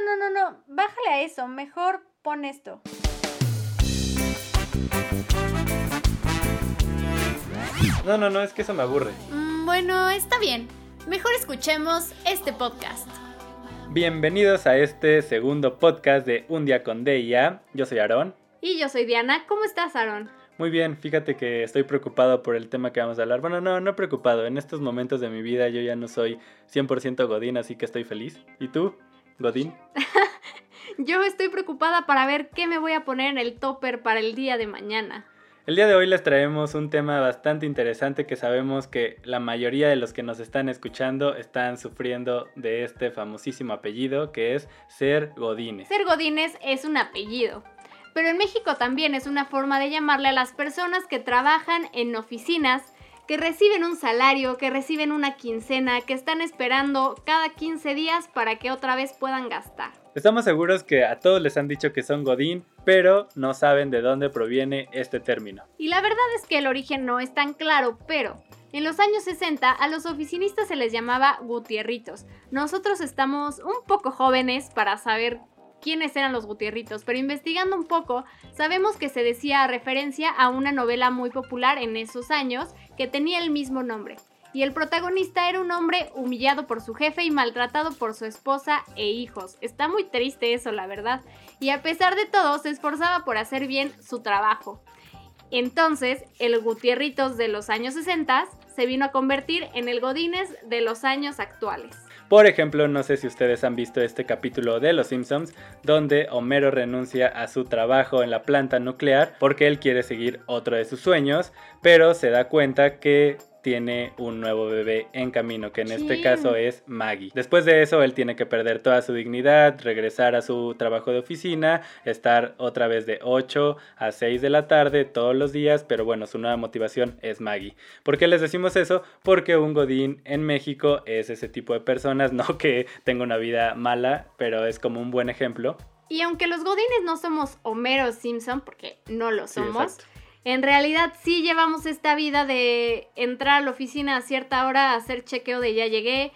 no, no, no, bájale a eso, mejor pon esto. No, no, no, es que eso me aburre. Mm, bueno, está bien. Mejor escuchemos este podcast. Bienvenidos a este segundo podcast de Un día con Deia. Yo soy Aarón. Y yo soy Diana. ¿Cómo estás, Aarón? Muy bien, fíjate que estoy preocupado por el tema que vamos a hablar. Bueno, no, no preocupado. En estos momentos de mi vida yo ya no soy 100% Godín, así que estoy feliz. ¿Y tú, Godín? yo estoy preocupada para ver qué me voy a poner en el topper para el día de mañana. El día de hoy les traemos un tema bastante interesante que sabemos que la mayoría de los que nos están escuchando están sufriendo de este famosísimo apellido que es ser godines. Ser godines es un apellido, pero en México también es una forma de llamarle a las personas que trabajan en oficinas, que reciben un salario, que reciben una quincena, que están esperando cada 15 días para que otra vez puedan gastar. Estamos seguros que a todos les han dicho que son Godín, pero no saben de dónde proviene este término. Y la verdad es que el origen no es tan claro, pero en los años 60 a los oficinistas se les llamaba Gutierritos. Nosotros estamos un poco jóvenes para saber quiénes eran los Gutierritos, pero investigando un poco sabemos que se decía referencia a una novela muy popular en esos años que tenía el mismo nombre y el protagonista era un hombre humillado por su jefe y maltratado por su esposa e hijos. Está muy triste eso, la verdad. Y a pesar de todo, se esforzaba por hacer bien su trabajo. Entonces, el Gutierritos de los años 60 se vino a convertir en el Godines de los años actuales. Por ejemplo, no sé si ustedes han visto este capítulo de Los Simpsons, donde Homero renuncia a su trabajo en la planta nuclear porque él quiere seguir otro de sus sueños, pero se da cuenta que tiene un nuevo bebé en camino, que en este caso es Maggie. Después de eso, él tiene que perder toda su dignidad, regresar a su trabajo de oficina, estar otra vez de 8 a 6 de la tarde todos los días, pero bueno, su nueva motivación es Maggie. ¿Por qué les decimos eso? Porque un Godín en México es ese tipo de personas, no que tenga una vida mala, pero es como un buen ejemplo. Y aunque los Godines no somos Homero Simpson, porque no lo somos, en realidad sí llevamos esta vida de entrar a la oficina a cierta hora, hacer chequeo de ya llegué,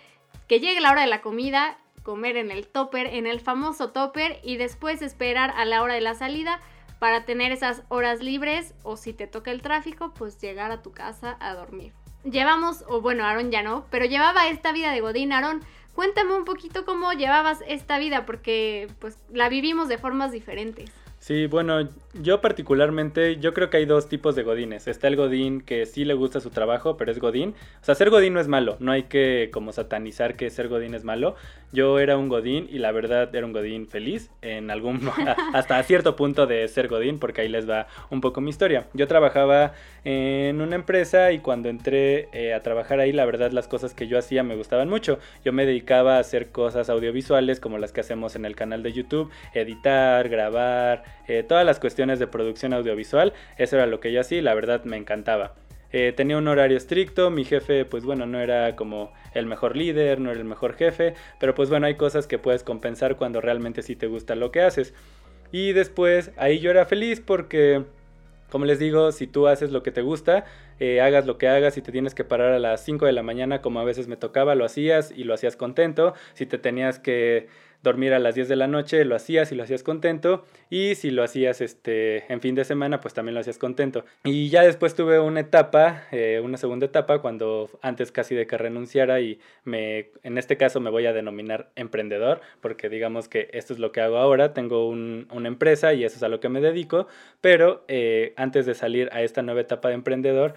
que llegue la hora de la comida, comer en el topper, en el famoso topper y después esperar a la hora de la salida para tener esas horas libres o si te toca el tráfico, pues llegar a tu casa a dormir. Llevamos, o bueno, Aaron ya no, pero llevaba esta vida de Godín. Aaron, cuéntame un poquito cómo llevabas esta vida porque pues la vivimos de formas diferentes. Sí, bueno, yo particularmente, yo creo que hay dos tipos de godines. Está el godín que sí le gusta su trabajo, pero es godín. O sea, ser godín no es malo, no hay que como satanizar que ser godín es malo. Yo era un godín y la verdad era un godín feliz en algún hasta cierto punto de ser godín, porque ahí les va un poco mi historia. Yo trabajaba en una empresa y cuando entré eh, a trabajar ahí, la verdad las cosas que yo hacía me gustaban mucho. Yo me dedicaba a hacer cosas audiovisuales como las que hacemos en el canal de YouTube, editar, grabar, eh, todas las cuestiones de producción audiovisual, eso era lo que yo hacía la verdad me encantaba. Eh, tenía un horario estricto, mi jefe pues bueno no era como el mejor líder, no era el mejor jefe, pero pues bueno hay cosas que puedes compensar cuando realmente sí te gusta lo que haces. Y después ahí yo era feliz porque como les digo, si tú haces lo que te gusta, eh, hagas lo que hagas, si te tienes que parar a las 5 de la mañana como a veces me tocaba, lo hacías y lo hacías contento, si te tenías que dormir a las 10 de la noche, lo hacías y lo hacías contento. Y si lo hacías este, en fin de semana, pues también lo hacías contento. Y ya después tuve una etapa, eh, una segunda etapa, cuando antes casi de que renunciara y me, en este caso me voy a denominar emprendedor, porque digamos que esto es lo que hago ahora, tengo una empresa y eso es a lo que me dedico, pero eh, antes de salir a esta nueva etapa de emprendedor,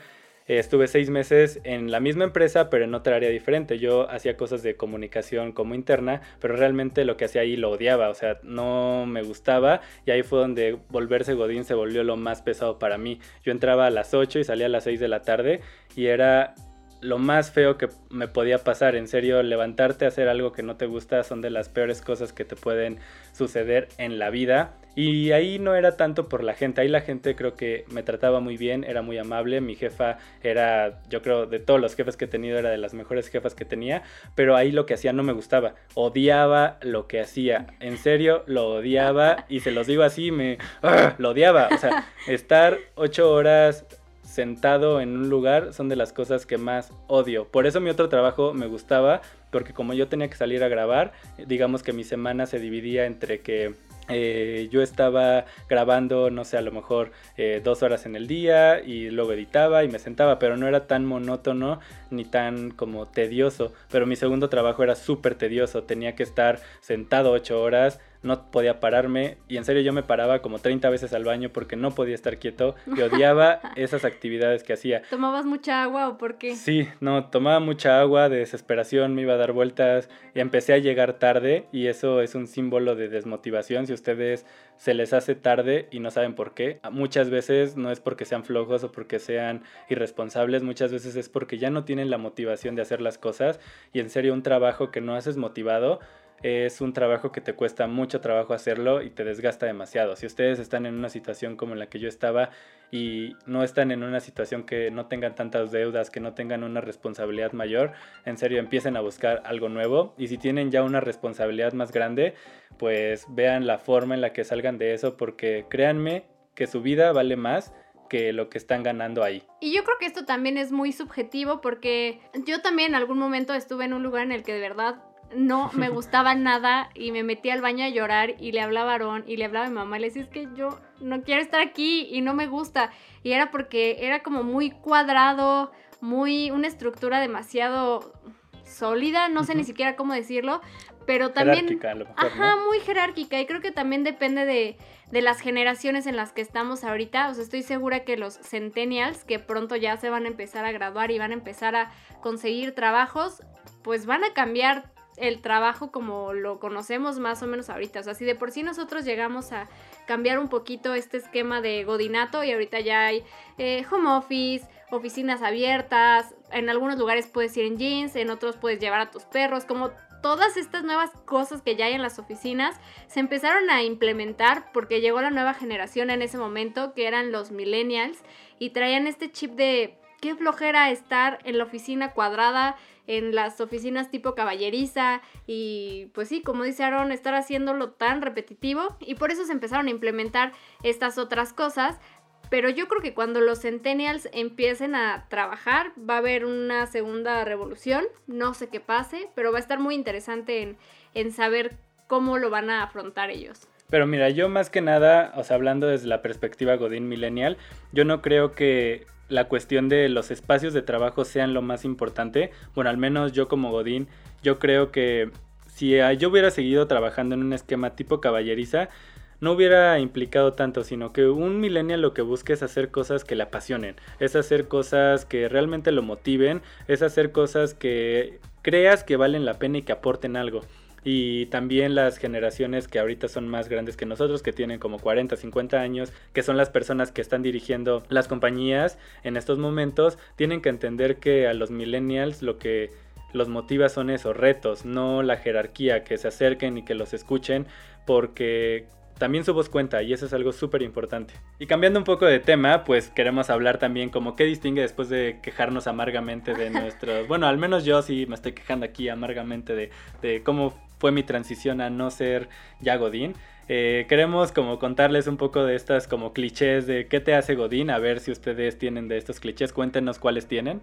estuve seis meses en la misma empresa, pero en otra área diferente. Yo hacía cosas de comunicación como interna, pero realmente lo que hacía ahí lo odiaba, o sea, no me gustaba y ahí fue donde volverse Godín se volvió lo más pesado para mí. Yo entraba a las 8 y salía a las 6 de la tarde y era lo más feo que me podía pasar. En serio, levantarte a hacer algo que no te gusta son de las peores cosas que te pueden suceder en la vida. Y ahí no era tanto por la gente, ahí la gente creo que me trataba muy bien, era muy amable, mi jefa era, yo creo, de todos los jefes que he tenido, era de las mejores jefas que tenía, pero ahí lo que hacía no me gustaba, odiaba lo que hacía, en serio lo odiaba y se los digo así, me, ¡ah! lo odiaba, o sea, estar ocho horas sentado en un lugar son de las cosas que más odio. Por eso mi otro trabajo me gustaba, porque como yo tenía que salir a grabar, digamos que mi semana se dividía entre que eh, yo estaba grabando, no sé, a lo mejor eh, dos horas en el día y luego editaba y me sentaba, pero no era tan monótono ni tan como tedioso. Pero mi segundo trabajo era súper tedioso, tenía que estar sentado ocho horas, no podía pararme y en serio yo me paraba como 30 veces al baño porque no podía estar quieto y odiaba esas actividades que hacía. ¿Tomabas mucha agua o por qué? Sí, no, tomaba mucha agua de desesperación, me iba a dar vueltas y empecé a llegar tarde y eso es un símbolo de desmotivación si ustedes se les hace tarde y no saben por qué. Muchas veces no es porque sean flojos o porque sean irresponsables, muchas veces es porque ya no tienen la motivación de hacer las cosas y en serio un trabajo que no haces motivado es un trabajo que te cuesta mucho trabajo hacerlo y te desgasta demasiado. Si ustedes están en una situación como en la que yo estaba y no están en una situación que no tengan tantas deudas, que no tengan una responsabilidad mayor, en serio empiecen a buscar algo nuevo y si tienen ya una responsabilidad más grande, pues vean la forma en la que salgan de eso porque créanme que su vida vale más que lo que están ganando ahí. Y yo creo que esto también es muy subjetivo porque yo también en algún momento estuve en un lugar en el que de verdad no me gustaba nada y me metí al baño a llorar y le hablaba a Aarón y le hablaba a mi mamá y le decía, es que yo no quiero estar aquí y no me gusta. Y era porque era como muy cuadrado, muy, una estructura demasiado sólida, no sé ni siquiera cómo decirlo, pero también... Jerárquica, a lo mejor, Ajá, muy jerárquica y creo que también depende de, de las generaciones en las que estamos ahorita. O sea, estoy segura que los centennials, que pronto ya se van a empezar a graduar y van a empezar a conseguir trabajos, pues van a cambiar el trabajo como lo conocemos más o menos ahorita. O sea, si de por sí nosotros llegamos a cambiar un poquito este esquema de godinato y ahorita ya hay eh, home office, oficinas abiertas, en algunos lugares puedes ir en jeans, en otros puedes llevar a tus perros, como todas estas nuevas cosas que ya hay en las oficinas se empezaron a implementar porque llegó la nueva generación en ese momento que eran los millennials y traían este chip de qué flojera estar en la oficina cuadrada en las oficinas tipo caballeriza y pues sí, como dice estar haciéndolo tan repetitivo y por eso se empezaron a implementar estas otras cosas. Pero yo creo que cuando los centennials empiecen a trabajar va a haber una segunda revolución, no sé qué pase, pero va a estar muy interesante en, en saber cómo lo van a afrontar ellos. Pero mira, yo más que nada, o sea, hablando desde la perspectiva Godín Millennial, yo no creo que la cuestión de los espacios de trabajo sean lo más importante. Bueno, al menos yo como Godín, yo creo que si yo hubiera seguido trabajando en un esquema tipo caballeriza, no hubiera implicado tanto, sino que un millennial lo que busca es hacer cosas que le apasionen, es hacer cosas que realmente lo motiven, es hacer cosas que creas que valen la pena y que aporten algo y también las generaciones que ahorita son más grandes que nosotros, que tienen como 40, 50 años, que son las personas que están dirigiendo las compañías en estos momentos, tienen que entender que a los millennials lo que los motiva son esos retos, no la jerarquía, que se acerquen y que los escuchen, porque también su voz cuenta y eso es algo súper importante. Y cambiando un poco de tema, pues queremos hablar también como qué distingue después de quejarnos amargamente de nuestros... bueno, al menos yo sí me estoy quejando aquí amargamente de, de cómo fue mi transición a no ser ya Godín. Eh, queremos como contarles un poco de estas como clichés de qué te hace Godín, a ver si ustedes tienen de estos clichés, cuéntenos cuáles tienen.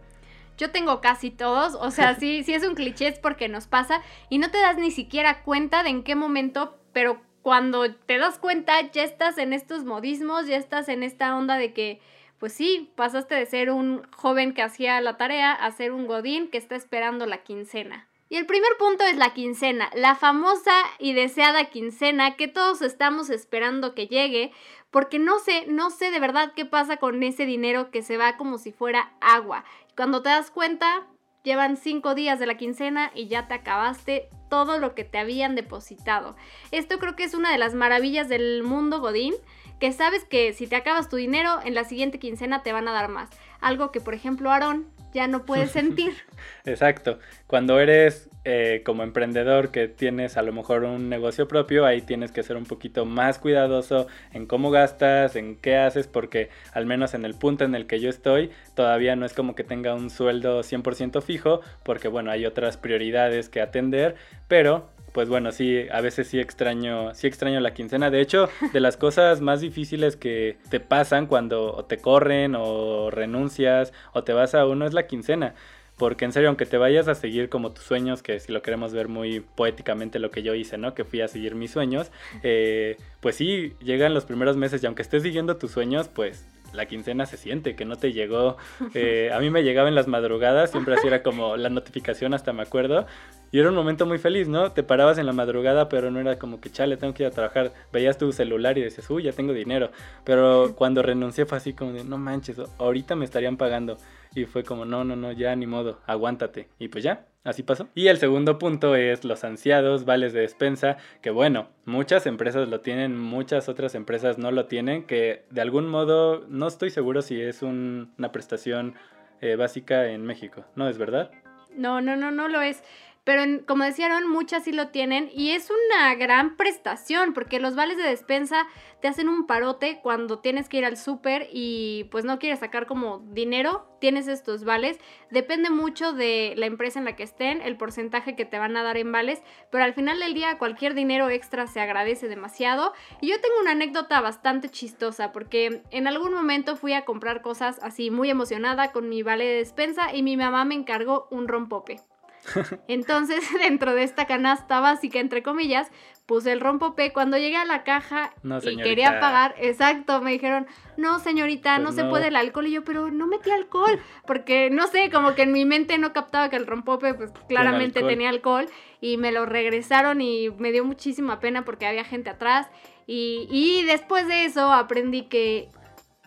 Yo tengo casi todos, o sea, sí, sí es un cliché es porque nos pasa y no te das ni siquiera cuenta de en qué momento, pero cuando te das cuenta ya estás en estos modismos, ya estás en esta onda de que, pues sí, pasaste de ser un joven que hacía la tarea a ser un godín que está esperando la quincena. Y el primer punto es la quincena, la famosa y deseada quincena que todos estamos esperando que llegue, porque no sé, no sé de verdad qué pasa con ese dinero que se va como si fuera agua. Cuando te das cuenta, llevan cinco días de la quincena y ya te acabaste todo lo que te habían depositado. Esto creo que es una de las maravillas del mundo Godín, que sabes que si te acabas tu dinero, en la siguiente quincena te van a dar más. Algo que, por ejemplo, Aarón ya no puedes sentir. Exacto. Cuando eres eh, como emprendedor que tienes a lo mejor un negocio propio, ahí tienes que ser un poquito más cuidadoso en cómo gastas, en qué haces, porque al menos en el punto en el que yo estoy, todavía no es como que tenga un sueldo 100% fijo, porque bueno, hay otras prioridades que atender, pero pues bueno, sí, a veces sí extraño, sí extraño la quincena. De hecho, de las cosas más difíciles que te pasan cuando te corren o renuncias o te vas a uno es la quincena. Porque en serio, aunque te vayas a seguir como tus sueños, que si lo queremos ver muy poéticamente lo que yo hice, ¿no? Que fui a seguir mis sueños, eh, pues sí, llegan los primeros meses y aunque estés siguiendo tus sueños, pues la quincena se siente, que no te llegó. Eh, a mí me llegaba en las madrugadas, siempre así era como la notificación, hasta me acuerdo. Y era un momento muy feliz, ¿no? Te parabas en la madrugada, pero no era como que, chale, tengo que ir a trabajar. Veías tu celular y decías, uy, ya tengo dinero. Pero cuando renuncié fue así como de, no manches, ahorita me estarían pagando. Y fue como, no, no, no, ya ni modo, aguántate. Y pues ya, así pasó. Y el segundo punto es los ansiados vales de despensa, que bueno, muchas empresas lo tienen, muchas otras empresas no lo tienen, que de algún modo no estoy seguro si es una prestación eh, básica en México, ¿no es verdad? No, no, no, no lo es. Pero como decían, muchas sí lo tienen y es una gran prestación porque los vales de despensa te hacen un parote cuando tienes que ir al súper y pues no quieres sacar como dinero, tienes estos vales. Depende mucho de la empresa en la que estén, el porcentaje que te van a dar en vales, pero al final del día cualquier dinero extra se agradece demasiado. Y yo tengo una anécdota bastante chistosa porque en algún momento fui a comprar cosas así muy emocionada con mi vale de despensa y mi mamá me encargó un rompope. Entonces, dentro de esta canasta básica, entre comillas, puse el rompope. Cuando llegué a la caja y quería pagar, exacto, me dijeron, no, señorita, pues no, se puede el alcohol. Y yo, pero no metí alcohol, porque no sé, como que en mi mente no captaba que el rompope, pues claramente tenía alcohol. Y me lo regresaron y me dio muchísima pena porque había gente atrás. Y, y después de eso aprendí que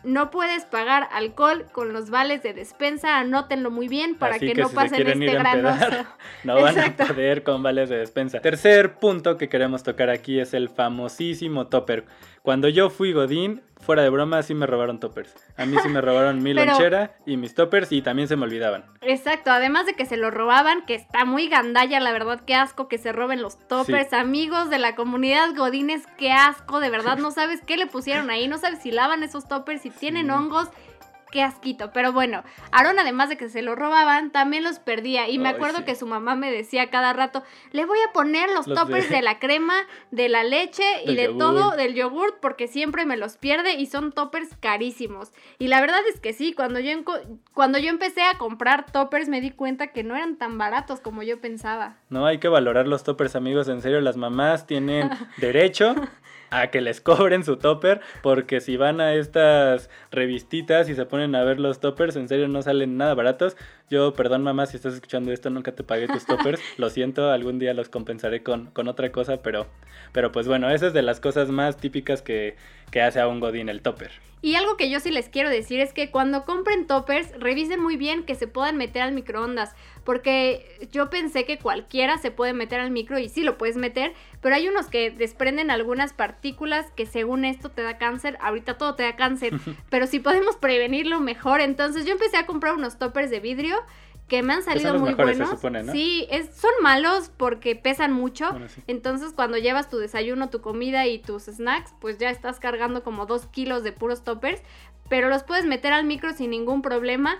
no puedes pagar alcohol con los vales de despensa, anótenlo muy bien para que, no pasen este gran No van a poder con vales de despensa. Tercer punto que queremos tocar aquí es el famosísimo topper. Cuando yo fui Godín, fuera de broma, sí me robaron toppers. A mí sí me robaron mi lonchera y mis toppers y también se me olvidaban. Exacto, además de que se lo robaban, que está muy gandalla, la verdad, qué asco que se roben los toppers. Amigos de la comunidad Godines, qué asco, de verdad, no sabes qué le pusieron ahí, no sabes si lavan esos toppers, si tienen hongos qué asquito. Pero bueno, Aaron, además de que se lo robaban, también los perdía. Y me acuerdo que su mamá me decía cada rato, le voy a poner los, toppers de... la crema, de la leche y de todo, del yogurt, porque siempre me los pierde y son toppers carísimos. Y la verdad es que sí, cuando yo, cuando yo empecé a comprar toppers me di cuenta que no eran tan baratos como yo pensaba. No, hay que valorar los toppers, amigos. En serio, las mamás tienen derecho a que les cobren su topper, porque si van a estas revistitas y se ponen a ver los toppers, en serio no salen nada baratos. Yo, perdón mamá, si estás escuchando esto, nunca te pagué tus toppers, lo siento, algún día los compensaré con, con otra cosa, pero, pero pues bueno, esa es de las cosas más típicas que, que hace a un godín el topper. Y algo que yo sí les quiero decir es que cuando compren toppers, revisen muy bien que se puedan meter al microondas. Porque yo pensé que cualquiera se puede meter al micro y sí lo puedes meter, pero hay unos que desprenden algunas partículas que según esto te da cáncer. Ahorita todo te da cáncer, pero si podemos prevenirlo mejor. Entonces yo empecé a comprar unos toppers de vidrio que me han salido muy buenos. Sí, es, son malos porque pesan mucho. Entonces, cuando llevas tu desayuno, tu comida y tus snacks, pues ya estás cargando como dos kilos de puros toppers. Pero los puedes meter al micro sin ningún problema.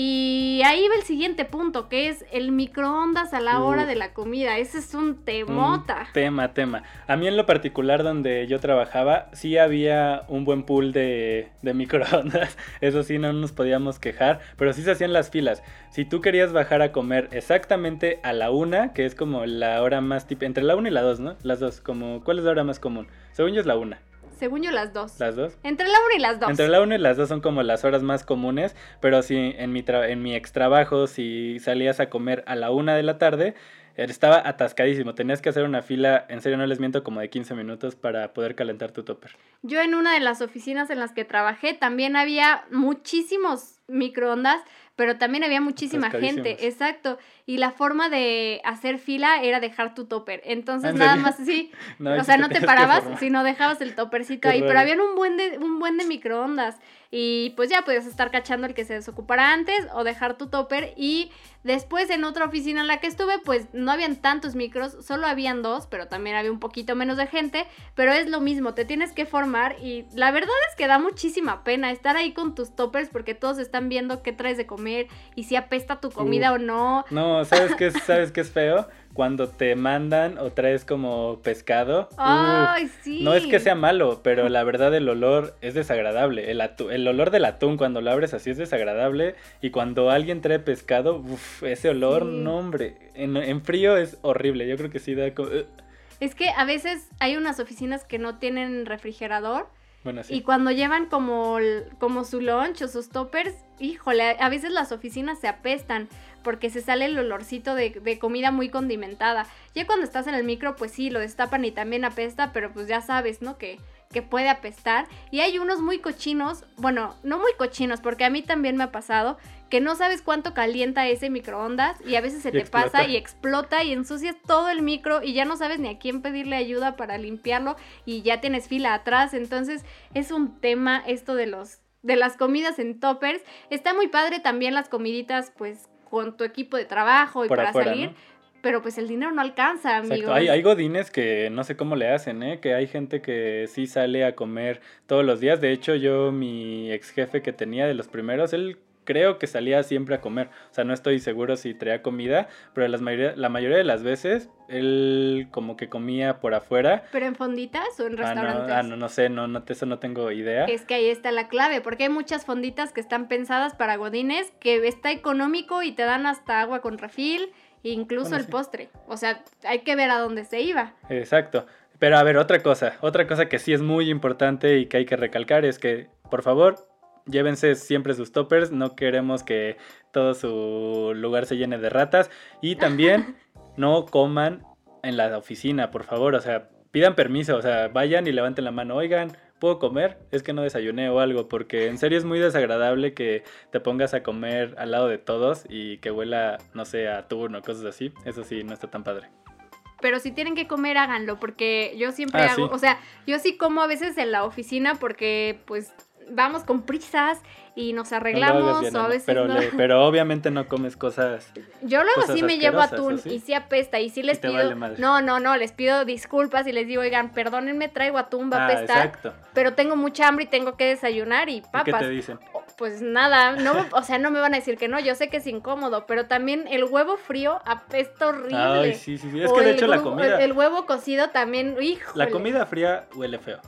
Y ahí va el siguiente punto, que es el microondas a la hora de la comida. Ese es un temota. tema, tema. A mí en lo particular donde yo trabajaba, sí había un buen pool de, de microondas. Eso sí, no nos podíamos quejar, pero sí se hacían las filas. Si tú querías bajar a comer exactamente a la una, que es como la hora más típica, entre la una y la dos, ¿no? Las dos, como, ¿cuál es la hora más común? Según yo es la una. Según yo, las dos. ¿Las dos? Entre la una y las dos. Entre la una y las dos son como las horas más comunes, pero sí, en mi, en mi ex trabajo, si salías a comer a la una de la tarde, estaba atascadísimo. Tenías que hacer una fila, en serio no les miento, como de 15 minutos para poder calentar tu topper. Yo en una de las oficinas en las que trabajé también había muchísimos microondas, pero también había muchísima gente, exacto. Y la forma de hacer fila era dejar tu topper. Entonces nada más así, o sea, no te parabas, sino dejabas el toppercito ahí, pero habían un buen de un buen de microondas y pues ya podías estar cachando el que se desocupara antes o dejar tu topper y después en otra oficina en la que estuve pues no habían tantos micros, solo habían dos, pero también había un poquito menos de gente, pero es lo mismo, te tienes que formar y la verdad es que da muchísima pena estar ahí con tus toppers porque todos están viendo qué traes de comer y si apesta tu comida o no. No, ¿sabes qué, ¿sabes qué es feo? cuando te mandan o traes como pescado. Ay, sí. No es que sea malo, pero la verdad el olor es desagradable. El, el olor del atún cuando lo abres así es desagradable. Y cuando alguien trae pescado, uf, ese olor, no hombre. En, frío es horrible. Yo creo que sí da como... Es que a veces hay unas oficinas que no tienen refrigerador. Y cuando llevan como, como su lunch o sus toppers, híjole, a veces las oficinas se apestan porque se sale el olorcito de, comida muy condimentada. Ya cuando estás en el micro, pues sí, lo destapan y también apesta, pero pues ya sabes, ¿no? Que, que puede apestar. Y hay unos muy cochinos, bueno, no muy cochinos, porque a mí también me ha pasado, que no sabes cuánto calienta ese microondas y a veces se te pasa y explota y ensucias todo el micro y ya no sabes ni a quién pedirle ayuda para limpiarlo y ya tienes fila atrás. Entonces es un tema esto de los de las comidas en toppers. Está muy padre también las comiditas pues con tu equipo de trabajo y para salir. Pero pues el dinero no alcanza, amigos. Hay, hay godines que no sé cómo le hacen, ¿eh? Que hay gente que sí sale a comer todos los días. De hecho, yo, mi ex jefe que tenía de los primeros, él creo que salía siempre a comer. O sea, no estoy seguro si traía comida, pero las mayoría, la mayoría de las veces él como que comía por afuera. ¿Pero en fonditas o en restaurantes? Ah, no, ah, no, no sé, no, no, eso no tengo idea. Es que ahí está la clave, porque hay muchas fonditas que están pensadas para godines, que está económico y te dan hasta agua con refil, incluso el postre. O sea, hay que ver a dónde se iba. Exacto. Pero a ver, otra cosa, otra cosa que sí es muy importante y que hay que recalcar es que, por favor, llévense siempre sus toppers, no queremos que todo su lugar se llene de ratas. Y también no coman en la oficina, por favor, o sea, pidan permiso, o sea, vayan y levanten la mano, oigan, ¿puedo comer? Es que no desayuné o algo, porque en serio es muy desagradable que te pongas a comer al lado de todos y que huela, no sé, a atún o cosas así. Eso sí, no está tan padre pero si tienen que comer, háganlo, porque yo siempre ah, hago, o sea, yo sí como a veces en la oficina porque pues vamos con prisas y nos arreglamos o a veces pero, pero obviamente no comes cosas yo luego sí me llevo atún y sí apesta y sí les pido no no no les pido disculpas y les digo oigan perdónenme traigo atún va a ah, apestar pero tengo mucha hambre y tengo que desayunar y papas ¿Y qué te dicen pues nada, no, o sea, no me van a decir que no, yo sé que es incómodo, pero también el huevo frío apesta horrible. Ay, sí, sí, sí. Es que de hecho la comida. El, huevo cocido también, hijo. La comida fría huele feo.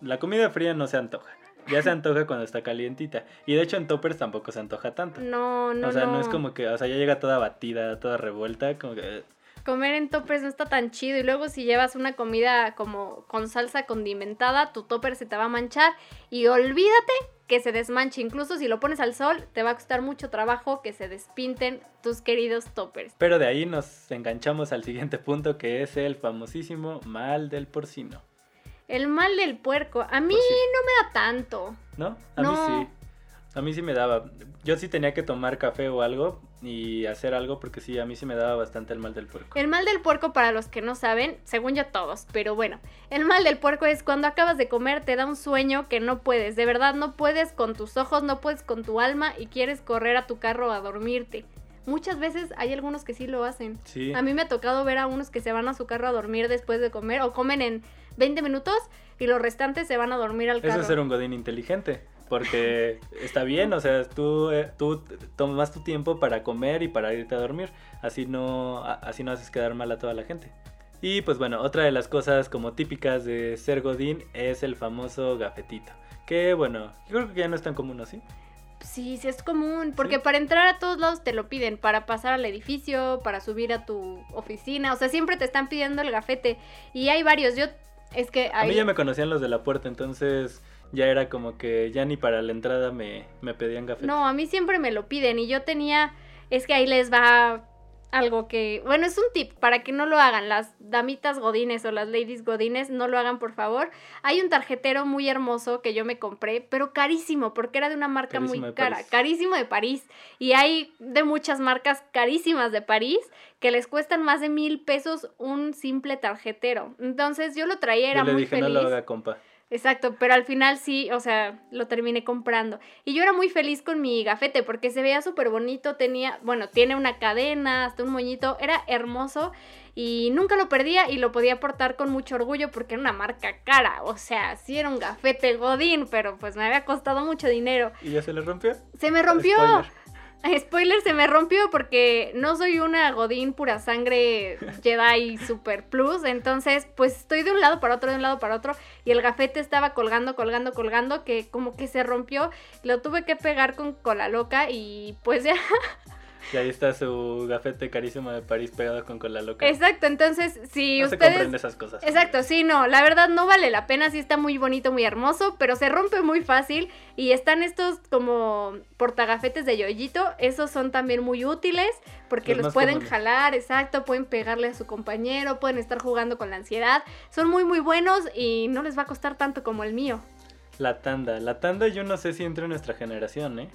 La comida fría no se antoja. Ya se antoja cuando está calientita. Y de hecho en toppers tampoco se antoja tanto. No, no. O sea, no, es como que, o sea, ya llega toda batida, toda revuelta, como que... Eh. Comer en toppers no está tan chido. Y luego si llevas una comida como con salsa condimentada, tu topper se te va a manchar. Y olvídate que se desmanche. Incluso si lo pones al sol, te va a costar mucho trabajo que se despinten tus queridos toppers. Pero de ahí nos enganchamos al siguiente punto que es el famosísimo mal del porcino. El mal del puerco. A mí pues no me da tanto. ¿No? A mí sí. A mí sí me daba. Yo sí tenía que tomar café o algo y hacer algo porque sí, a mí sí me daba bastante el mal del puerco. El mal del puerco, para los que no saben, según yo todos, pero bueno, el mal del puerco es cuando acabas de comer, te da un sueño que no puedes, de verdad no puedes con tus ojos, no puedes con tu alma y quieres correr a tu carro a dormirte. Muchas veces hay algunos que sí lo hacen. Sí. A mí me ha tocado ver a unos que se van a su carro a dormir después de comer o comen en 20 minutos y los restantes se van a dormir al carro. Eso es ser un godín inteligente, porque está bien, o sea, tú, eh, tú tomas tu tiempo para comer y para irte a dormir, así no, así no haces quedar mal a toda la gente. Y pues bueno, otra de las cosas como típicas de ser godín es el famoso gafetito, que bueno, yo creo que ya no es tan común así. Sí, sí es común, porque para entrar a todos lados te lo piden, para pasar al edificio, para subir a tu oficina, o sea, siempre te están pidiendo el gafete y hay varios. Yo es que A mí ya me conocían los de la puerta, entonces ya era como que ya ni para la entrada me, me pedían café. No, a mí siempre me lo piden y yo tenía, es que ahí les va algo que, bueno, es un tip para que no lo hagan, las damitas godines o las ladies godines, no lo hagan por favor. Hay un tarjetero muy hermoso que yo me compré, pero carísimo, porque era de una marca muy cara, carísimo de París. Y hay de muchas marcas carísimas de París que les cuestan más de mil pesos un simple tarjetero. Entonces yo lo traía, era yo le muy dije, No lo haga, compa. Exacto, pero al final sí, o sea, lo terminé comprando. Y yo era muy feliz con mi gafete porque se veía súper bonito, tenía, bueno, tiene una cadena, hasta un moñito, era hermoso y nunca lo perdía y lo podía portar con mucho orgullo porque era una marca cara, o sea, sí era un gafete Godín, pero pues me había costado mucho dinero. ¿Y ya se le rompió? Se me rompió. Spoiler, se me rompió porque no soy una Godín pura sangre Jedi Super Plus. Entonces, pues estoy de un lado para otro, de un lado para otro. Y el gafete estaba colgando, colgando, colgando. Que como que se rompió. Lo tuve que pegar con cola loca. Y pues ya Y ahí está su gafete carísimo de París pegado con cola loca. Exacto, entonces si no ustedes... se compren esas cosas. Exacto, sí, no, la verdad no vale la pena, sí está muy bonito, muy hermoso, pero se rompe muy fácil y están estos como portagafetes de yoyito, esos son también muy útiles porque los, pueden jalar, exacto, pueden pegarle a su compañero, pueden estar jugando con la ansiedad, son muy muy buenos y no les va a costar tanto como el mío. La tanda, la tanda yo no sé si entra en nuestra generación, ¿eh?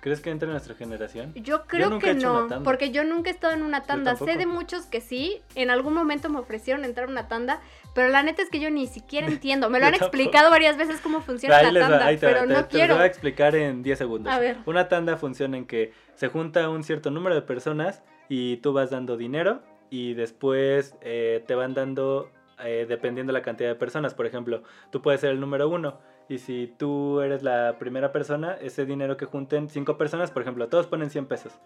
¿Crees que entra en nuestra generación? Yo creo que no, porque yo nunca he estado en una tanda. Sé de muchos que sí, en algún momento me ofrecieron entrar a una tanda, pero la neta es que yo ni siquiera entiendo. Me lo han explicado varias veces cómo funciona la tanda, pero no quiero. Te lo voy a explicar en 10 segundos. A ver. Una tanda funciona en que se junta un cierto número de personas y tú vas dando dinero y después eh, te van dando eh, dependiendo la cantidad de personas. Por ejemplo, tú puedes ser el número uno y si tú eres la primera persona, ese dinero que junten cinco personas, por ejemplo, todos ponen 100 pesos.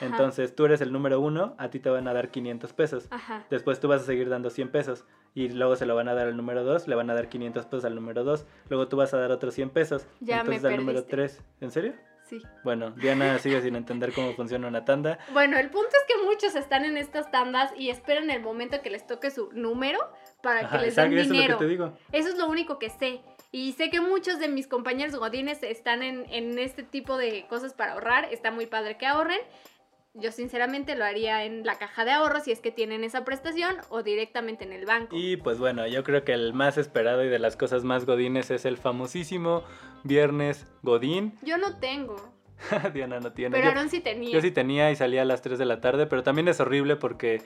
Entonces tú eres el número uno, a ti te van a dar 500 pesos. Después tú vas a seguir dando 100 pesos. Y luego se lo van a dar al número dos, le van a dar 500 pesos al número dos. Luego tú vas a dar otros 100 pesos. Ya entonces me al número tres. ¿En serio? Sí. Bueno, Diana sigue sin entender cómo funciona una tanda. Bueno, el punto es que muchos están en estas tandas y esperan el momento que les toque su número para que les den dinero. Eso es lo que te digo. Eso es lo único que sé. Y sé que muchos de mis compañeros godines están en, en este tipo de cosas para ahorrar. Está muy padre que ahorren. Yo sinceramente lo haría en la caja de ahorros si es que tienen esa prestación o directamente en el banco. Y pues bueno, yo creo que el más esperado y de las cosas más godines es el famosísimo viernes godín. Yo no tengo. Diana no tiene. Pero Aaron sí tenía. Yo sí tenía y salía a las 3 de la tarde, pero también es horrible porque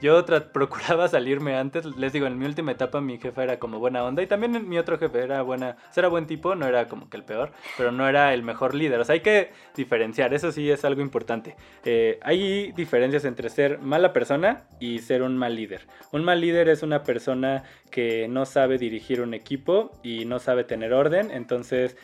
yo procuraba salirme antes, les digo, en mi última etapa mi jefa era como buena onda y también mi otro jefe era buena, o sea, era buen tipo, no era como que el peor, pero no era el mejor líder, o sea, hay que diferenciar, eso sí es algo importante. Eh, hay diferencias entre ser mala persona y ser un mal líder. Un mal líder es una persona que no sabe dirigir un equipo y no sabe tener orden, entonces,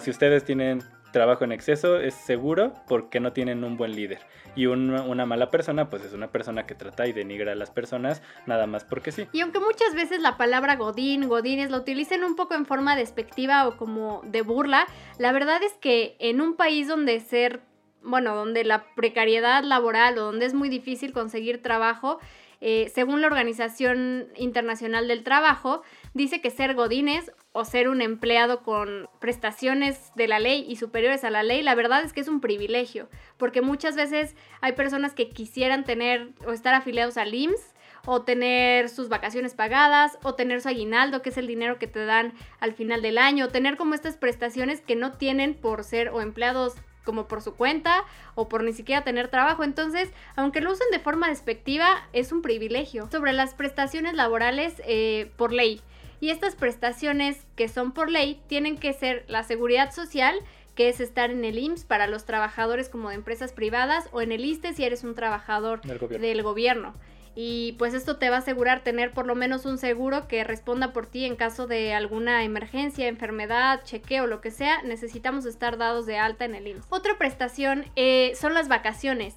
si ustedes tienen trabajo en exceso es seguro porque no tienen un buen líder. Y una mala persona, pues es una persona que trata y denigra a las personas nada más porque sí. Y aunque muchas veces la palabra godín, godines la utilicen un poco en forma despectiva o como de burla, la verdad es que en un país donde ser, bueno, donde la precariedad laboral o donde es muy difícil conseguir trabajo, eh, según la Organización Internacional del Trabajo, dice que ser godines o ser un empleado con prestaciones de la ley y superiores a la ley, la verdad es que es un privilegio, porque muchas veces hay personas que quisieran tener o estar afiliados al IMSS o tener sus vacaciones pagadas, o tener su aguinaldo, que es el dinero que te dan al final del año, o tener como estas prestaciones que no tienen por ser o empleados como por su cuenta o por ni siquiera tener trabajo. Entonces, aunque lo usen de forma despectiva, es un privilegio. Sobre las prestaciones laborales eh, por ley. Y estas prestaciones que son por ley tienen que ser la seguridad social, que es estar en el IMSS para los trabajadores como de empresas privadas, o en el ISTE si eres un trabajador Del gobierno y pues esto te va a asegurar tener por lo menos un seguro que responda por ti en caso de alguna emergencia, enfermedad, chequeo, lo que sea, necesitamos estar dados de alta en el IMSS. Otra prestación eh, son las vacaciones.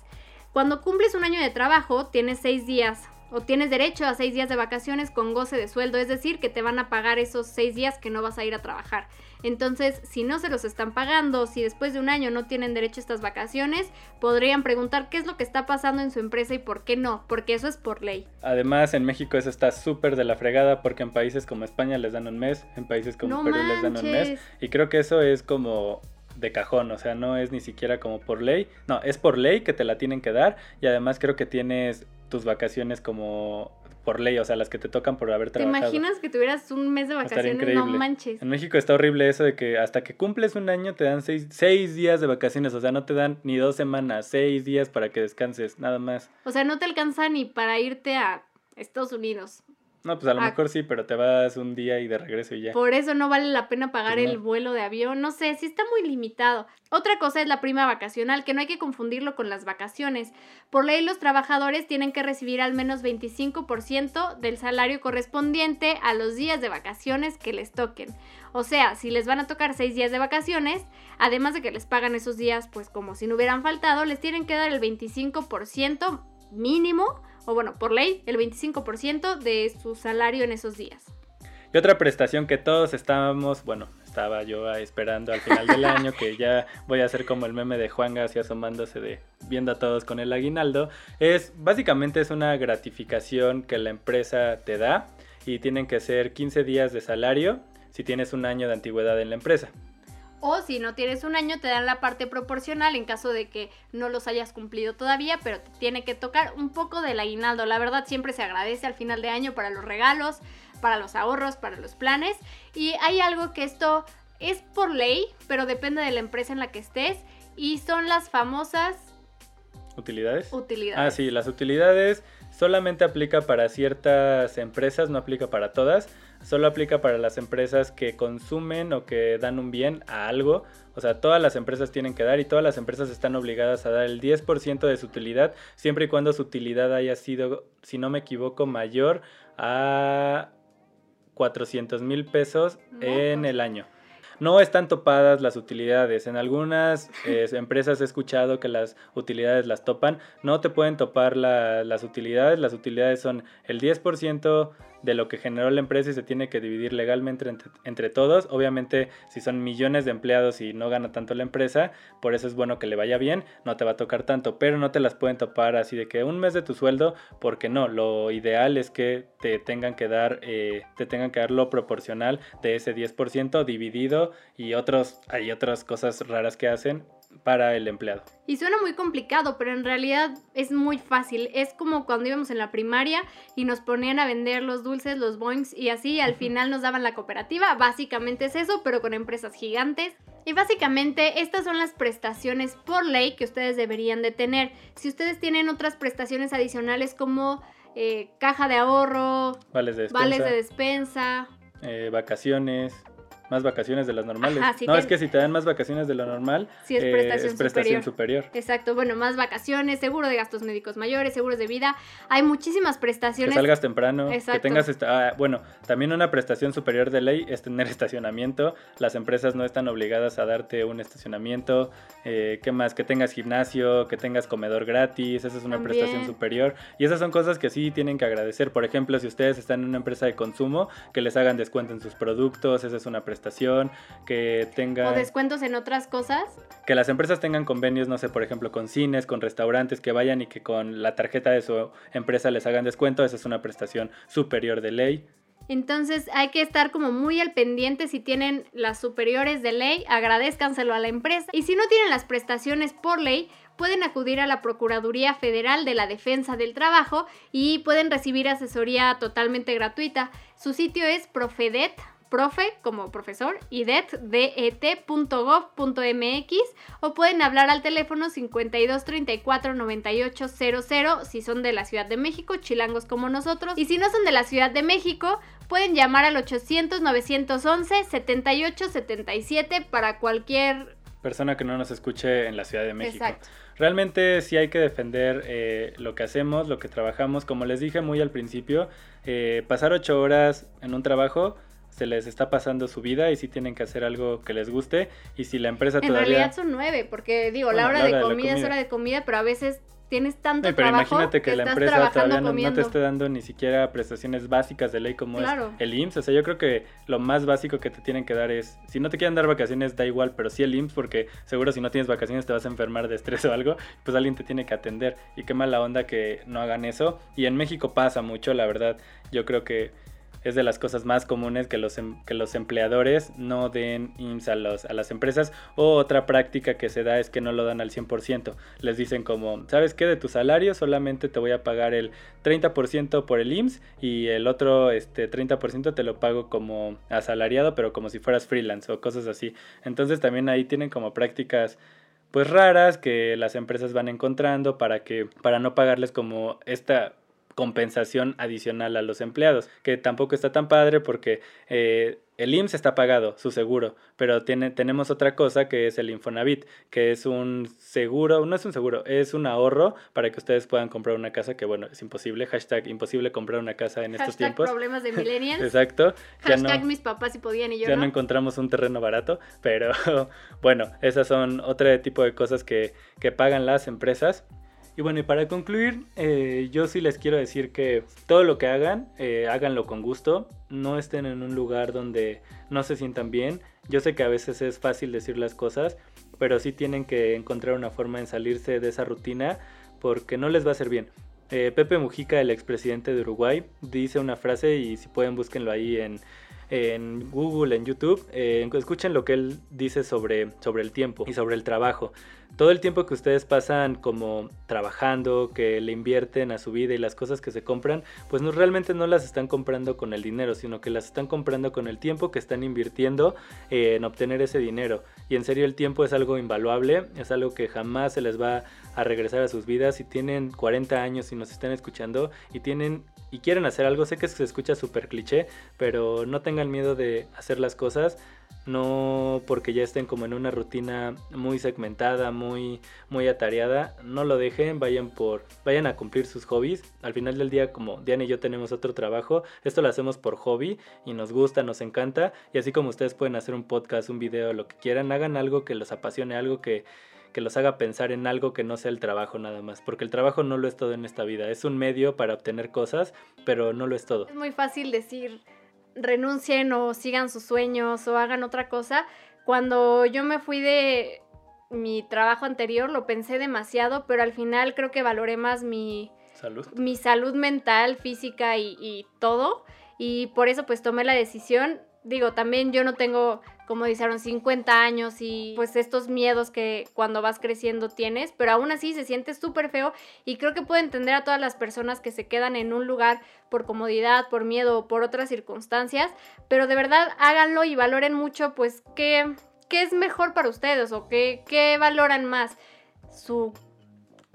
Cuando cumples un año de trabajo, tienes seis días o tienes derecho a seis días de vacaciones con goce de sueldo, es decir, que te van a pagar esos seis días que no vas a ir a trabajar. Entonces, si no se los están pagando, si después de un año no tienen derecho a estas vacaciones, podrían preguntar qué es lo que está pasando en su empresa y por qué no, porque eso es por ley. Además, en México eso está súper de la fregada porque en países como España les dan un mes, en países como Perú les dan un mes. Y creo que eso es como de cajón, o sea, no es ni siquiera como por ley, no, es por ley que te la tienen que dar y además creo que tienes tus vacaciones como por ley, o sea, las que te tocan por haber trabajado. ¿Te imaginas que tuvieras un mes de vacaciones? No manches. En México está horrible eso de que hasta que cumples un año te dan seis, seis días de vacaciones, o sea, no te dan ni dos semanas, seis días para que descanses, nada más. O sea, no te alcanza ni para irte a Estados Unidos. No, pues a lo Ah. mejor sí, pero te vas un día y de regreso y ya. Por eso no vale la pena pagar Pues no. el vuelo de avión. No sé, sí está muy limitado. Otra cosa es la prima vacacional, que no hay que confundirlo con las vacaciones. Por ley, los trabajadores tienen que recibir al menos 25% del salario correspondiente a los días de vacaciones que les toquen. O sea, si les van a tocar seis días de vacaciones, además de que les pagan esos días, pues como si no hubieran faltado, les tienen que dar el 25% mínimo, o bueno, por ley, el 25% de su salario en esos días. Y otra prestación que todos estábamos, bueno, estaba yo esperando al final del año, que ya voy a hacer como el meme de Juanga así asomándose de viendo a todos con el aguinaldo, es básicamente es una gratificación que la empresa te da y tienen que ser 15 días de salario si tienes un año de antigüedad en la empresa. O si no tienes un año, te dan la parte proporcional en caso de que no los hayas cumplido todavía, pero te tiene que tocar un poco del aguinaldo. La verdad siempre se agradece al final de año para los regalos, para los ahorros, para los planes. Y hay algo que esto es por ley, pero depende de la empresa en la que estés. Y son las famosas ¿Utilidades? utilidades. Ah, sí, las utilidades solamente aplica para ciertas empresas, no aplica para todas. Solo aplica para las empresas que consumen o que dan un bien a algo. O sea, todas las empresas tienen que dar y todas las empresas están obligadas a dar el 10% de su utilidad, siempre y cuando su utilidad haya sido, si no me equivoco, mayor a 400 mil pesos No, en pues. el año. No están topadas las utilidades. En algunas eh, empresas he escuchado que las utilidades las topan. No te pueden topar la- las utilidades. Las utilidades son el 10% de lo que generó la empresa y se tiene que dividir legalmente entre, entre todos. Obviamente, si son millones de empleados y no gana tanto la empresa, por eso es bueno que le vaya bien, no te va a tocar tanto, pero no te las pueden topar así de que un mes de tu sueldo, porque no, lo ideal es que te tengan que dar, eh, te tengan que dar lo proporcional de ese 10% dividido y otros, hay otras cosas raras que hacen para el empleado. Y suena muy complicado, pero en realidad es muy fácil. Es como cuando íbamos en la primaria y nos ponían a vender los dulces, los boings y así, al final nos daban la cooperativa. Básicamente es eso, pero con empresas gigantes. Y básicamente estas son las prestaciones por ley que ustedes deberían de tener. Si ustedes tienen otras prestaciones adicionales como eh, caja de ahorro, Vales de despensa, vales de despensa, eh, vacaciones. Más vacaciones de las normales. Ajá, si no, te- es que si te dan más vacaciones de lo normal, si es eh, prestación, es prestación superior. superior. Exacto, bueno, más vacaciones, seguro de gastos médicos mayores, seguros de vida. Hay muchísimas Que prestaciones. salgas temprano, que Exacto. tengas... esta- ah, bueno, también una prestación superior de ley es tener estacionamiento. Las empresas no están obligadas a darte un estacionamiento. Eh, ¿Qué más? Que tengas gimnasio, que tengas comedor gratis. Esa es una También. prestación superior. Y esas son cosas que sí tienen que agradecer. Por ejemplo, si ustedes están en una empresa de consumo, que les hagan descuento en sus productos. Esa es una prestación. Que o tengan... descuentos en otras cosas. Que las empresas tengan convenios, no sé, por ejemplo, con cines, con restaurantes, que vayan y que con la tarjeta de su empresa les hagan descuento, esa es una prestación superior de ley. Entonces hay que estar como muy al pendiente si tienen las superiores de ley, agradezcanselo a la empresa. Y si no tienen las prestaciones por ley, pueden acudir a la Procuraduría Federal de la Defensa del Trabajo y pueden recibir asesoría totalmente gratuita. Su sitio es Profedet. Profe como profesor y det, det.gov.mx o pueden hablar al teléfono 52 34 98 00 si son de la Ciudad de México, chilangos como nosotros. Y si no son de la Ciudad de México, pueden llamar al 800 911 78 77 para cualquier Persona que no nos escuche en la Ciudad de México. Exacto. Realmente sí hay que defender eh, lo que hacemos, lo que trabajamos. Como les dije muy al principio, eh, pasar ocho horas en un trabajo se les está pasando su vida y sí tienen que hacer algo que les guste. Y si la empresa En todavía... realidad son nueve, porque digo, la hora la de comida, es hora de comida, pero a veces tienes tanto pero trabajo imagínate que, la empresa todavía no, te esté dando ni siquiera prestaciones básicas de ley como Claro. es el IMSS. O sea, yo creo que lo más básico que te tienen que dar es, si no te quieren dar vacaciones, da igual, pero sí el IMSS, porque seguro si no tienes vacaciones te vas a enfermar de estrés o algo, pues alguien te tiene que atender. Y qué mala onda que no hagan eso. Y en México pasa mucho, la verdad. Yo creo que es de las cosas más comunes que los, em- que los empleadores no den IMSS a, a las empresas. O otra práctica que se da es que no lo dan al 100%. Les dicen como, ¿sabes qué? De tu salario solamente te voy a pagar el 30% por el IMSS y el otro este, 30% te lo pago como asalariado, pero como si fueras freelance o cosas así. Entonces también ahí tienen como prácticas pues raras que las empresas van encontrando para que para no pagarles como esta compensación adicional a los empleados, que tampoco está tan padre porque eh, el IMSS está pagado, su seguro, pero tiene, tenemos otra cosa que es el Infonavit, que es un seguro, no es un seguro, es un ahorro para que ustedes puedan comprar una casa, que bueno, es imposible, hashtag imposible comprar una casa en estos tiempos. problemas de millennials. Exacto. Hashtag mis papás si podían y yo Ya no. encontramos un terreno barato, pero bueno, esas son otro tipo de cosas que, que pagan las empresas. Y bueno, y para concluir, eh, yo sí les quiero decir que todo lo que hagan, eh, háganlo con gusto, no estén en un lugar donde no se sientan bien. Yo sé que a veces es fácil decir las cosas, pero sí tienen que encontrar una forma en salirse de esa rutina porque no les va a hacer bien. Eh, Pepe Mujica, el expresidente de Uruguay, dice una frase y si pueden búsquenlo ahí en, en Google, en YouTube, escuchen lo que él dice sobre, sobre el tiempo y sobre el trabajo todo el tiempo que ustedes pasan como trabajando, que le invierten a su vida y las cosas que se compran, pues no realmente no las están comprando con el dinero, sino que las están comprando con el tiempo que están invirtiendo en obtener ese dinero. Y en serio el tiempo es algo invaluable, es algo que jamás se les va a regresar a sus vidas. Si tienen 40 años y nos están escuchando y tienen y quieren hacer algo, sé que se escucha súper cliché, pero no tengan miedo de hacer las cosas no porque ya estén como en una rutina muy segmentada, muy, muy atareada, no lo dejen, vayan por, vayan a cumplir sus hobbies. Al final del día, como Diana y yo tenemos otro trabajo, esto lo hacemos por hobby y nos gusta, nos encanta. Y así como ustedes pueden hacer un podcast, un video, lo que quieran, hagan algo que los apasione, algo que, que los haga pensar en algo que no sea el trabajo nada más, porque el trabajo no lo es todo en esta vida, es un medio para obtener cosas, pero no lo es todo. Es muy fácil decir renuncien o sigan sus sueños o hagan otra cosa. Cuando yo me fui de mi trabajo anterior lo pensé demasiado, pero al final creo que valoré más mi salud, mi salud mental, física y, y todo. Y por eso pues tomé la decisión. Digo, también yo no tengo como dijeron, 50 años y pues estos miedos que cuando vas creciendo tienes, pero aún así se siente súper feo y creo que puedo entender a todas las personas que se quedan en un lugar por comodidad, por miedo o por otras circunstancias, pero de verdad háganlo y valoren mucho pues qué, qué es mejor para ustedes o qué, qué valoran más, su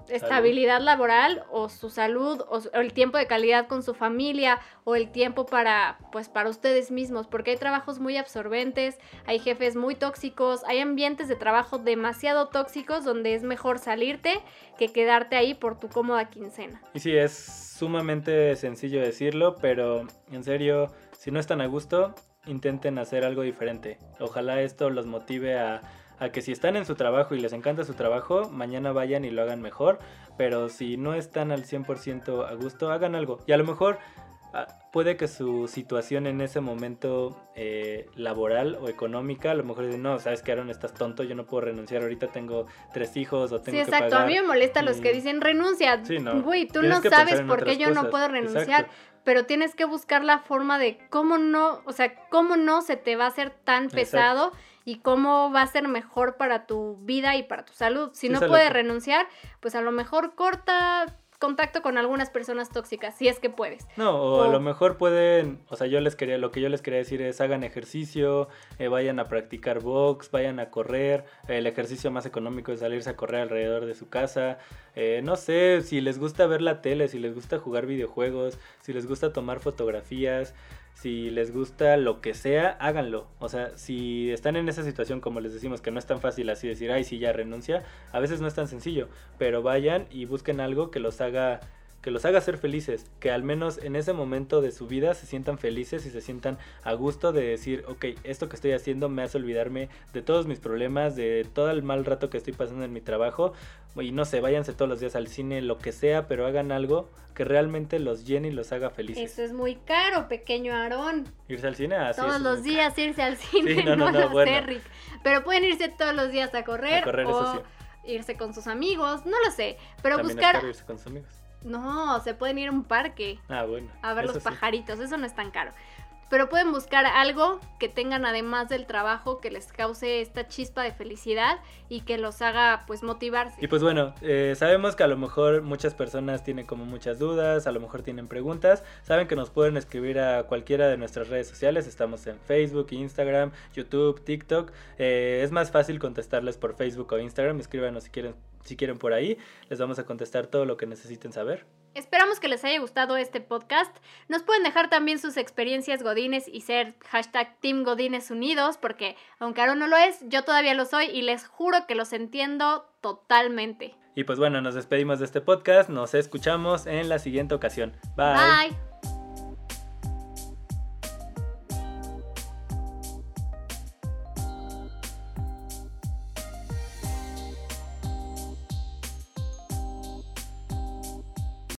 estabilidad laboral o su salud o, el tiempo de calidad con su familia o el tiempo para pues para ustedes mismos porque hay trabajos muy absorbentes hay jefes muy tóxicos hay ambientes de trabajo demasiado tóxicos donde es mejor salirte que quedarte ahí por tu cómoda quincena. Y sí es sumamente sencillo decirlo pero en serio si no están a gusto intenten hacer algo diferente. Ojalá esto los motive a a que si están en su trabajo y les encanta su trabajo, mañana vayan y lo hagan mejor, pero si no están al 100% a gusto, hagan algo. Y a lo mejor ah, puede que su situación en ese momento eh, laboral o económica, a lo mejor dicen, no, sabes que Aaron, estás tonto, yo no puedo renunciar, ahorita tengo tres hijos o tengo sí, exacto. A mí me molesta los que dicen, renuncia. Sí, no. Güey, tú no sabes por qué yo no puedo renunciar. Pero tienes que buscar la forma de cómo no, o sea, cómo no se te va a hacer tan pesado y cómo va a ser mejor para tu vida y para tu salud. Si no puedes renunciar, pues a lo mejor corta contacto con algunas personas tóxicas, si es que puedes. No, o, a lo mejor pueden, o sea, yo les quería, lo que yo les quería decir es hagan ejercicio, eh, vayan a practicar box, vayan a correr, el ejercicio más económico es salirse a correr alrededor de su casa, eh, no sé, si les gusta ver la tele, si les gusta jugar videojuegos, si les gusta tomar fotografías, si les gusta lo que sea, háganlo. O sea, si están en esa situación, como les decimos, que no es tan fácil así decir, ay, sí, ya renuncia, a veces no es tan sencillo, pero vayan y busquen algo que los haga que los haga ser felices, que al menos en ese momento de su vida se sientan felices y se sientan a gusto de decir, ok, esto que estoy haciendo me hace olvidarme de todos mis problemas, de todo el mal rato que estoy pasando en mi trabajo, y no sé, váyanse todos los días al cine, lo que sea, pero hagan algo que realmente los llene y los haga felices. Eso es muy caro, pequeño Aarón. Irse al cine, así Todos los días irse al cine, no, no, no, Rick. Pero pueden irse todos los días a correr, a correr o irse con sus amigos, no lo sé, pero buscar... irse con sus amigos. No, se pueden ir a un parque. Ah, bueno. A ver los pajaritos, eso no es tan caro. Pero pueden buscar algo que tengan además del trabajo que les cause esta chispa de felicidad y que los haga pues motivarse. Y pues bueno, eh, sabemos que a lo mejor muchas personas tienen como muchas dudas, a lo mejor tienen preguntas. Saben que nos pueden escribir a cualquiera de nuestras redes sociales. Estamos en Facebook, Instagram, YouTube, TikTok. Eh, es más fácil contestarles por Facebook o Instagram. Escríbanos si quieren si quieren por ahí, les vamos a contestar todo lo que necesiten saber. Esperamos que les haya gustado este podcast. Nos pueden dejar también sus experiencias godines y ser hashtag Team Godines Unidos, porque aunque Aaron no lo es, yo todavía lo soy y les juro que los entiendo totalmente. Y pues bueno, nos despedimos de este podcast, nos escuchamos en la siguiente ocasión. Bye. Bye.